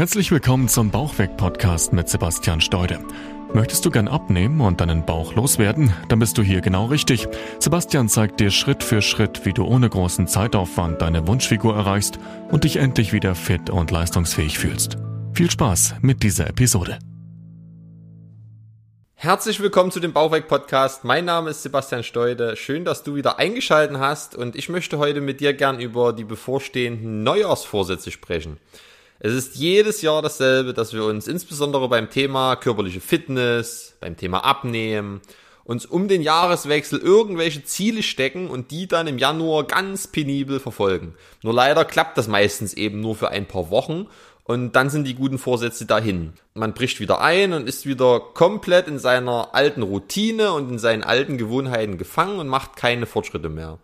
Herzlich willkommen zum Bauchweg-Podcast mit Sebastian Steude. Möchtest du gern abnehmen und deinen Bauch loswerden? Dann bist du hier genau richtig. Sebastian zeigt dir Schritt für Schritt, wie du ohne großen Zeitaufwand deine Wunschfigur erreichst und dich endlich wieder fit und leistungsfähig fühlst. Viel Spaß mit dieser Episode. Herzlich willkommen zu dem Bauchweg-Podcast. Mein Name ist Sebastian Steude. Schön, dass du wieder eingeschalten hast und ich möchte heute mit dir gern über die bevorstehenden Neujahrsvorsätze sprechen. Es ist jedes Jahr dasselbe, dass wir uns insbesondere beim Thema körperliche Fitness, beim Thema Abnehmen, uns um den Jahreswechsel irgendwelche Ziele stecken und die dann im Januar ganz penibel verfolgen. Nur leider klappt das meistens eben nur für ein paar Wochen und dann sind die guten Vorsätze dahin. Man bricht wieder ein und ist wieder komplett in seiner alten Routine und in seinen alten Gewohnheiten gefangen und macht keine Fortschritte mehr.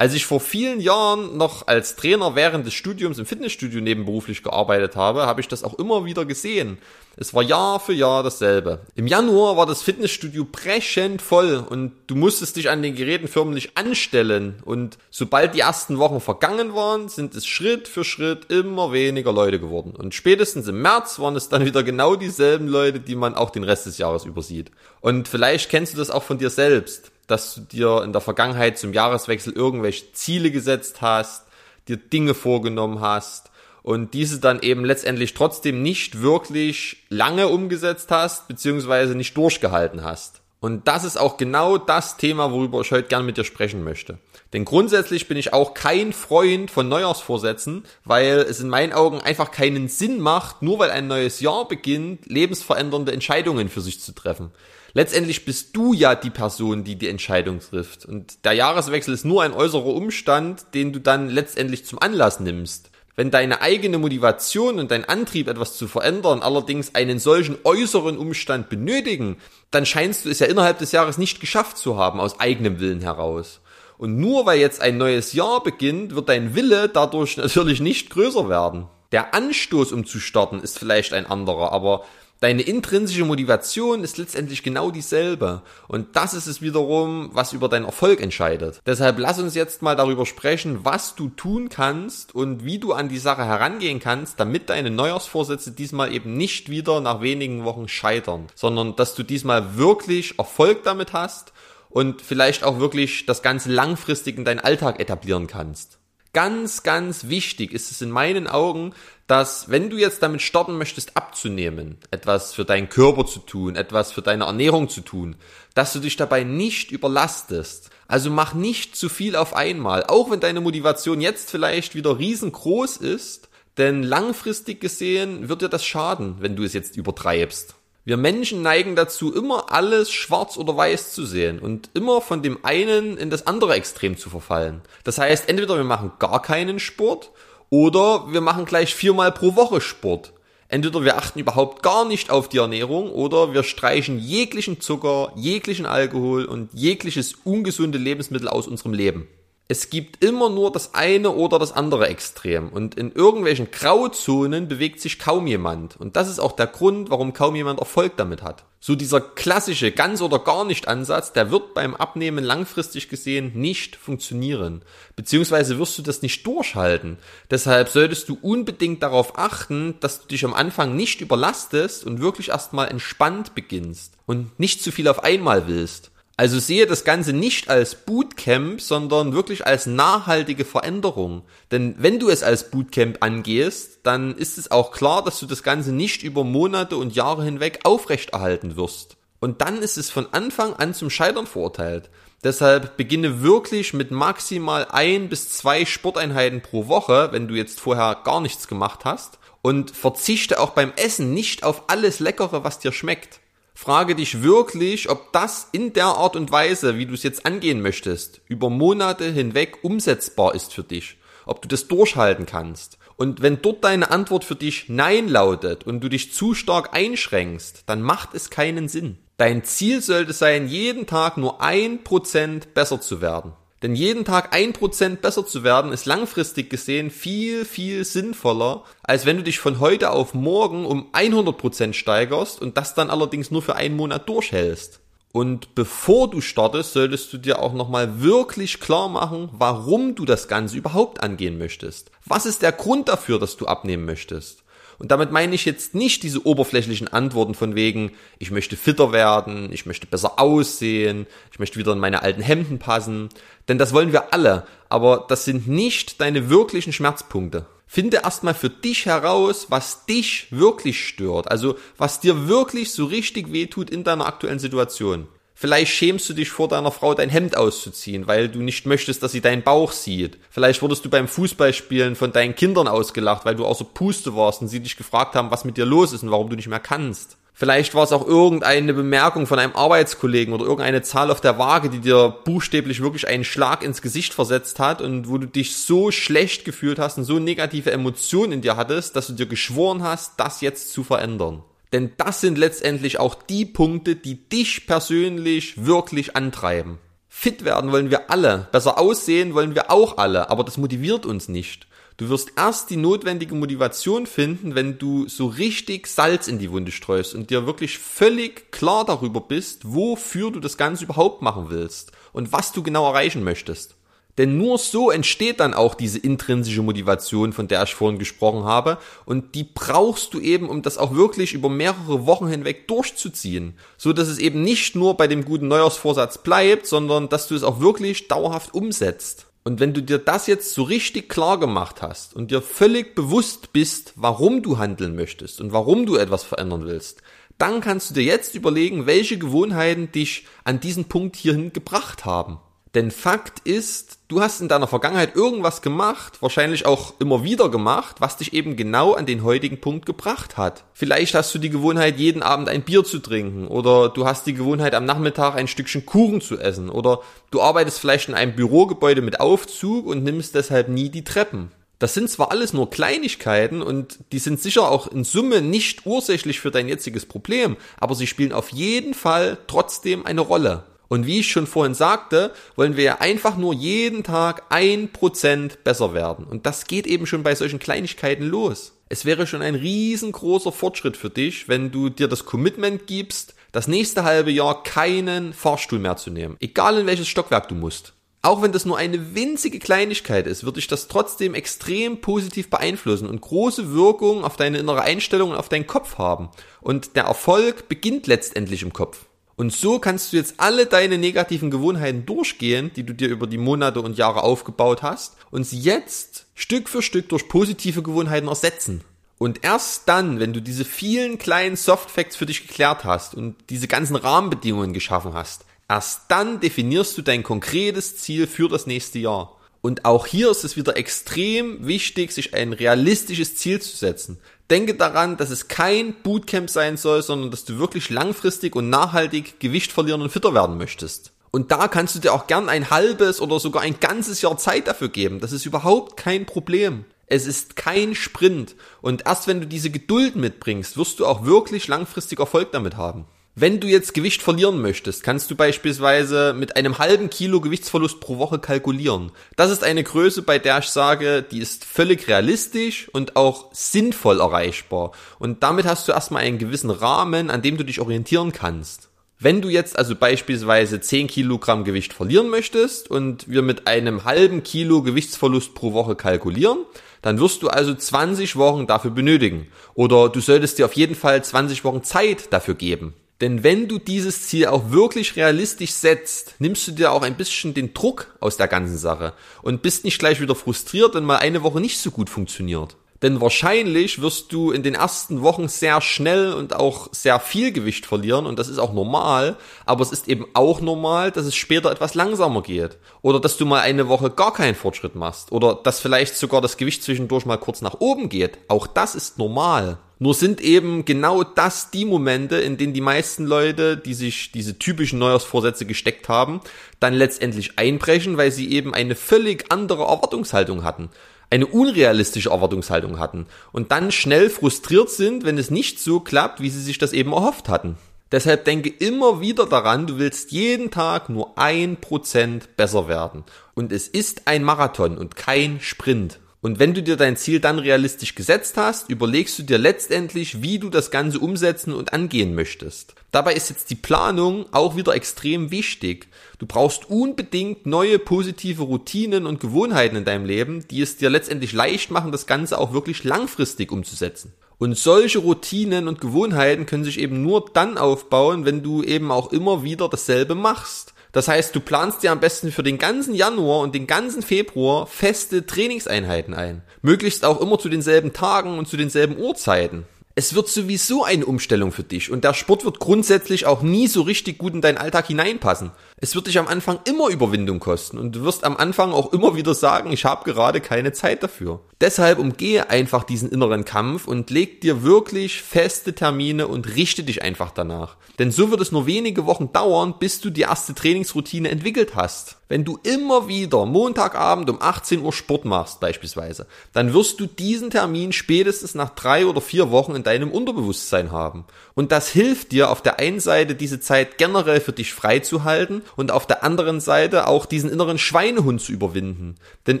Als ich vor vielen Jahren noch als Trainer während des Studiums im Fitnessstudio nebenberuflich gearbeitet habe, habe ich das auch immer wieder gesehen. Es war Jahr für Jahr dasselbe. Im Januar war das Fitnessstudio brechend voll und du musstest dich an den Geräten förmlich anstellen. Und sobald die ersten Wochen vergangen waren, sind es Schritt für Schritt immer weniger Leute geworden. Und spätestens im März waren es dann wieder genau dieselben Leute, die man auch den Rest des Jahres übersieht. Und vielleicht kennst du das auch von dir selbst dass du dir in der Vergangenheit zum Jahreswechsel irgendwelche Ziele gesetzt hast, dir Dinge vorgenommen hast und diese dann eben letztendlich trotzdem nicht wirklich lange umgesetzt hast, beziehungsweise nicht durchgehalten hast. Und das ist auch genau das Thema, worüber ich heute gern mit dir sprechen möchte. Denn grundsätzlich bin ich auch kein Freund von Neujahrsvorsätzen, weil es in meinen Augen einfach keinen Sinn macht, nur weil ein neues Jahr beginnt, lebensverändernde Entscheidungen für sich zu treffen letztendlich bist du ja die Person, die die Entscheidung trifft. Und der Jahreswechsel ist nur ein äußerer Umstand, den du dann letztendlich zum Anlass nimmst. Wenn deine eigene Motivation und dein Antrieb, etwas zu verändern, allerdings einen solchen äußeren Umstand benötigen, dann scheinst du es ja innerhalb des Jahres nicht geschafft zu haben, aus eigenem Willen heraus. Und nur weil jetzt ein neues Jahr beginnt, wird dein Wille dadurch natürlich nicht größer werden. Der Anstoß, um zu starten, ist vielleicht ein anderer, aber Deine intrinsische Motivation ist letztendlich genau dieselbe. Und das ist es wiederum, was über deinen Erfolg entscheidet. Deshalb lass uns jetzt mal darüber sprechen, was du tun kannst und wie du an die Sache herangehen kannst, damit deine Neujahrsvorsätze diesmal eben nicht wieder nach wenigen Wochen scheitern, sondern dass du diesmal wirklich Erfolg damit hast und vielleicht auch wirklich das Ganze langfristig in deinen Alltag etablieren kannst. Ganz, ganz wichtig ist es in meinen Augen, dass wenn du jetzt damit starten möchtest, abzunehmen, etwas für deinen Körper zu tun, etwas für deine Ernährung zu tun, dass du dich dabei nicht überlastest. Also mach nicht zu viel auf einmal, auch wenn deine Motivation jetzt vielleicht wieder riesengroß ist, denn langfristig gesehen wird dir das schaden, wenn du es jetzt übertreibst. Wir Menschen neigen dazu, immer alles schwarz oder weiß zu sehen und immer von dem einen in das andere Extrem zu verfallen. Das heißt, entweder wir machen gar keinen Sport oder wir machen gleich viermal pro Woche Sport. Entweder wir achten überhaupt gar nicht auf die Ernährung oder wir streichen jeglichen Zucker, jeglichen Alkohol und jegliches ungesunde Lebensmittel aus unserem Leben es gibt immer nur das eine oder das andere Extrem und in irgendwelchen Grauzonen bewegt sich kaum jemand und das ist auch der Grund, warum kaum jemand Erfolg damit hat. So dieser klassische ganz oder gar nicht Ansatz, der wird beim Abnehmen langfristig gesehen nicht funktionieren, beziehungsweise wirst du das nicht durchhalten. Deshalb solltest du unbedingt darauf achten, dass du dich am Anfang nicht überlastest und wirklich erstmal entspannt beginnst und nicht zu viel auf einmal willst. Also sehe das Ganze nicht als Bootcamp, sondern wirklich als nachhaltige Veränderung. Denn wenn du es als Bootcamp angehst, dann ist es auch klar, dass du das Ganze nicht über Monate und Jahre hinweg aufrechterhalten wirst. Und dann ist es von Anfang an zum Scheitern verurteilt. Deshalb beginne wirklich mit maximal ein bis zwei Sporteinheiten pro Woche, wenn du jetzt vorher gar nichts gemacht hast. Und verzichte auch beim Essen nicht auf alles Leckere, was dir schmeckt frage dich wirklich, ob das in der Art und Weise, wie du es jetzt angehen möchtest, über Monate hinweg umsetzbar ist für dich. Ob du das durchhalten kannst. Und wenn dort deine Antwort für dich Nein lautet und du dich zu stark einschränkst, dann macht es keinen Sinn. Dein Ziel sollte sein, jeden Tag nur ein Prozent besser zu werden. Denn jeden Tag ein Prozent besser zu werden, ist langfristig gesehen viel, viel sinnvoller, als wenn du dich von heute auf morgen um 100 Prozent steigerst und das dann allerdings nur für einen Monat durchhältst. Und bevor du startest, solltest du dir auch nochmal wirklich klar machen, warum du das Ganze überhaupt angehen möchtest. Was ist der Grund dafür, dass du abnehmen möchtest? Und damit meine ich jetzt nicht diese oberflächlichen Antworten von wegen, ich möchte fitter werden, ich möchte besser aussehen, ich möchte wieder in meine alten Hemden passen. Denn das wollen wir alle, aber das sind nicht deine wirklichen Schmerzpunkte. Finde erstmal für dich heraus, was dich wirklich stört, also was dir wirklich so richtig wehtut in deiner aktuellen Situation. Vielleicht schämst du dich vor deiner Frau dein Hemd auszuziehen, weil du nicht möchtest, dass sie deinen Bauch sieht. Vielleicht wurdest du beim Fußballspielen von deinen Kindern ausgelacht, weil du außer Puste warst und sie dich gefragt haben, was mit dir los ist und warum du nicht mehr kannst. Vielleicht war es auch irgendeine Bemerkung von einem Arbeitskollegen oder irgendeine Zahl auf der Waage, die dir buchstäblich wirklich einen Schlag ins Gesicht versetzt hat und wo du dich so schlecht gefühlt hast und so negative Emotionen in dir hattest, dass du dir geschworen hast, das jetzt zu verändern. Denn das sind letztendlich auch die Punkte, die dich persönlich wirklich antreiben. Fit werden wollen wir alle, besser aussehen wollen wir auch alle, aber das motiviert uns nicht. Du wirst erst die notwendige Motivation finden, wenn du so richtig Salz in die Wunde streust und dir wirklich völlig klar darüber bist, wofür du das Ganze überhaupt machen willst und was du genau erreichen möchtest. Denn nur so entsteht dann auch diese intrinsische Motivation, von der ich vorhin gesprochen habe. Und die brauchst du eben, um das auch wirklich über mehrere Wochen hinweg durchzuziehen. So dass es eben nicht nur bei dem guten Neujahrsvorsatz bleibt, sondern dass du es auch wirklich dauerhaft umsetzt. Und wenn du dir das jetzt so richtig klar gemacht hast und dir völlig bewusst bist, warum du handeln möchtest und warum du etwas verändern willst, dann kannst du dir jetzt überlegen, welche Gewohnheiten dich an diesen Punkt hierhin gebracht haben. Denn Fakt ist, du hast in deiner Vergangenheit irgendwas gemacht, wahrscheinlich auch immer wieder gemacht, was dich eben genau an den heutigen Punkt gebracht hat. Vielleicht hast du die Gewohnheit, jeden Abend ein Bier zu trinken oder du hast die Gewohnheit, am Nachmittag ein Stückchen Kuchen zu essen oder du arbeitest vielleicht in einem Bürogebäude mit Aufzug und nimmst deshalb nie die Treppen. Das sind zwar alles nur Kleinigkeiten und die sind sicher auch in Summe nicht ursächlich für dein jetziges Problem, aber sie spielen auf jeden Fall trotzdem eine Rolle. Und wie ich schon vorhin sagte, wollen wir ja einfach nur jeden Tag ein Prozent besser werden. Und das geht eben schon bei solchen Kleinigkeiten los. Es wäre schon ein riesengroßer Fortschritt für dich, wenn du dir das Commitment gibst, das nächste halbe Jahr keinen Fahrstuhl mehr zu nehmen. Egal in welches Stockwerk du musst. Auch wenn das nur eine winzige Kleinigkeit ist, wird dich das trotzdem extrem positiv beeinflussen und große Wirkung auf deine innere Einstellung und auf deinen Kopf haben. Und der Erfolg beginnt letztendlich im Kopf. Und so kannst du jetzt alle deine negativen Gewohnheiten durchgehen, die du dir über die Monate und Jahre aufgebaut hast, und sie jetzt Stück für Stück durch positive Gewohnheiten ersetzen. Und erst dann, wenn du diese vielen kleinen Softfacts für dich geklärt hast und diese ganzen Rahmenbedingungen geschaffen hast, erst dann definierst du dein konkretes Ziel für das nächste Jahr. Und auch hier ist es wieder extrem wichtig, sich ein realistisches Ziel zu setzen. Denke daran, dass es kein Bootcamp sein soll, sondern dass du wirklich langfristig und nachhaltig Gewicht verlieren und fitter werden möchtest. Und da kannst du dir auch gern ein halbes oder sogar ein ganzes Jahr Zeit dafür geben. Das ist überhaupt kein Problem. Es ist kein Sprint. Und erst wenn du diese Geduld mitbringst, wirst du auch wirklich langfristig Erfolg damit haben. Wenn du jetzt Gewicht verlieren möchtest, kannst du beispielsweise mit einem halben Kilo Gewichtsverlust pro Woche kalkulieren. Das ist eine Größe, bei der ich sage, die ist völlig realistisch und auch sinnvoll erreichbar. Und damit hast du erstmal einen gewissen Rahmen, an dem du dich orientieren kannst. Wenn du jetzt also beispielsweise 10 Kilogramm Gewicht verlieren möchtest und wir mit einem halben Kilo Gewichtsverlust pro Woche kalkulieren, dann wirst du also 20 Wochen dafür benötigen. Oder du solltest dir auf jeden Fall 20 Wochen Zeit dafür geben. Denn wenn du dieses Ziel auch wirklich realistisch setzt, nimmst du dir auch ein bisschen den Druck aus der ganzen Sache und bist nicht gleich wieder frustriert, wenn mal eine Woche nicht so gut funktioniert. Denn wahrscheinlich wirst du in den ersten Wochen sehr schnell und auch sehr viel Gewicht verlieren und das ist auch normal, aber es ist eben auch normal, dass es später etwas langsamer geht. Oder dass du mal eine Woche gar keinen Fortschritt machst. Oder dass vielleicht sogar das Gewicht zwischendurch mal kurz nach oben geht. Auch das ist normal. Nur sind eben genau das die Momente, in denen die meisten Leute, die sich diese typischen Neujahrsvorsätze gesteckt haben, dann letztendlich einbrechen, weil sie eben eine völlig andere Erwartungshaltung hatten. Eine unrealistische Erwartungshaltung hatten und dann schnell frustriert sind, wenn es nicht so klappt, wie sie sich das eben erhofft hatten. Deshalb denke immer wieder daran, du willst jeden Tag nur ein Prozent besser werden. Und es ist ein Marathon und kein Sprint. Und wenn du dir dein Ziel dann realistisch gesetzt hast, überlegst du dir letztendlich, wie du das Ganze umsetzen und angehen möchtest. Dabei ist jetzt die Planung auch wieder extrem wichtig. Du brauchst unbedingt neue positive Routinen und Gewohnheiten in deinem Leben, die es dir letztendlich leicht machen, das Ganze auch wirklich langfristig umzusetzen. Und solche Routinen und Gewohnheiten können sich eben nur dann aufbauen, wenn du eben auch immer wieder dasselbe machst. Das heißt, du planst dir am besten für den ganzen Januar und den ganzen Februar feste Trainingseinheiten ein. Möglichst auch immer zu denselben Tagen und zu denselben Uhrzeiten. Es wird sowieso eine Umstellung für dich und der Sport wird grundsätzlich auch nie so richtig gut in deinen Alltag hineinpassen. Es wird dich am Anfang immer Überwindung kosten und du wirst am Anfang auch immer wieder sagen, ich habe gerade keine Zeit dafür. Deshalb umgehe einfach diesen inneren Kampf und leg dir wirklich feste Termine und richte dich einfach danach. Denn so wird es nur wenige Wochen dauern, bis du die erste Trainingsroutine entwickelt hast. Wenn du immer wieder Montagabend um 18 Uhr Sport machst beispielsweise, dann wirst du diesen Termin spätestens nach drei oder vier Wochen in deinem Unterbewusstsein haben. Und das hilft dir auf der einen Seite diese Zeit generell für dich freizuhalten und auf der anderen Seite auch diesen inneren Schweinehund zu überwinden. Denn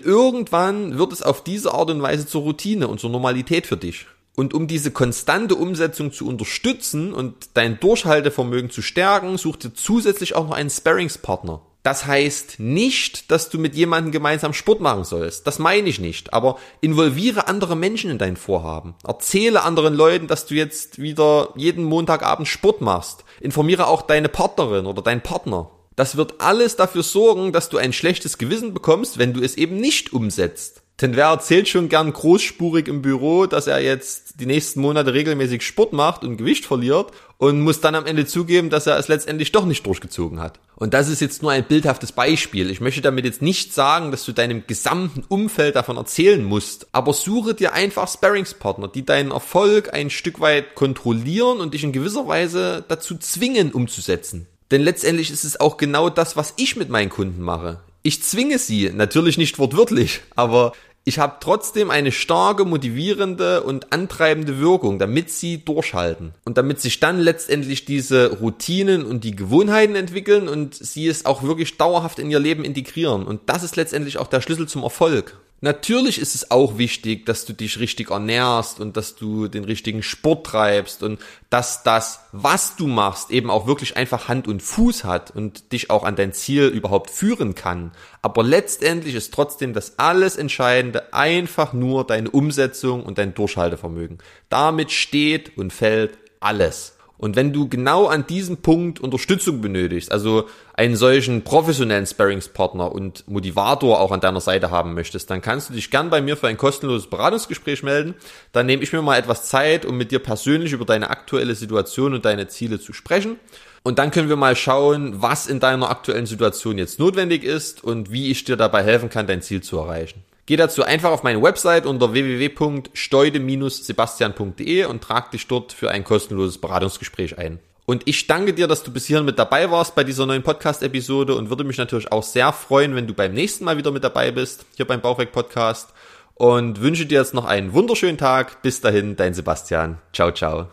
irgendwann wird es auf diese Art und Weise zur Routine und zur Normalität für dich. Und um diese konstante Umsetzung zu unterstützen und dein Durchhaltevermögen zu stärken, such dir zusätzlich auch noch einen Sparringspartner. Das heißt nicht, dass du mit jemandem gemeinsam Sport machen sollst. Das meine ich nicht. Aber involviere andere Menschen in dein Vorhaben. Erzähle anderen Leuten, dass du jetzt wieder jeden Montagabend Sport machst. Informiere auch deine Partnerin oder deinen Partner. Das wird alles dafür sorgen, dass du ein schlechtes Gewissen bekommst, wenn du es eben nicht umsetzt. Denn wer erzählt schon gern großspurig im Büro, dass er jetzt die nächsten Monate regelmäßig Sport macht und Gewicht verliert und muss dann am Ende zugeben, dass er es letztendlich doch nicht durchgezogen hat. Und das ist jetzt nur ein bildhaftes Beispiel. Ich möchte damit jetzt nicht sagen, dass du deinem gesamten Umfeld davon erzählen musst, aber suche dir einfach Sparringspartner, die deinen Erfolg ein Stück weit kontrollieren und dich in gewisser Weise dazu zwingen umzusetzen. Denn letztendlich ist es auch genau das, was ich mit meinen Kunden mache. Ich zwinge sie, natürlich nicht wortwörtlich, aber ich habe trotzdem eine starke, motivierende und antreibende Wirkung, damit sie durchhalten und damit sich dann letztendlich diese Routinen und die Gewohnheiten entwickeln und sie es auch wirklich dauerhaft in ihr Leben integrieren. Und das ist letztendlich auch der Schlüssel zum Erfolg. Natürlich ist es auch wichtig, dass du dich richtig ernährst und dass du den richtigen Sport treibst und dass das, was du machst, eben auch wirklich einfach Hand und Fuß hat und dich auch an dein Ziel überhaupt führen kann. Aber letztendlich ist trotzdem das alles Entscheidende einfach nur deine Umsetzung und dein Durchhaltevermögen. Damit steht und fällt alles. Und wenn du genau an diesem Punkt Unterstützung benötigst, also einen solchen professionellen Sparringspartner und Motivator auch an deiner Seite haben möchtest, dann kannst du dich gern bei mir für ein kostenloses Beratungsgespräch melden. Dann nehme ich mir mal etwas Zeit, um mit dir persönlich über deine aktuelle Situation und deine Ziele zu sprechen. Und dann können wir mal schauen, was in deiner aktuellen Situation jetzt notwendig ist und wie ich dir dabei helfen kann, dein Ziel zu erreichen. Geh dazu einfach auf meine Website unter www.steude-sebastian.de und trag dich dort für ein kostenloses Beratungsgespräch ein. Und ich danke dir, dass du bis hierhin mit dabei warst bei dieser neuen Podcast-Episode und würde mich natürlich auch sehr freuen, wenn du beim nächsten Mal wieder mit dabei bist, hier beim Bauchweg-Podcast. Und wünsche dir jetzt noch einen wunderschönen Tag. Bis dahin, dein Sebastian. Ciao, ciao.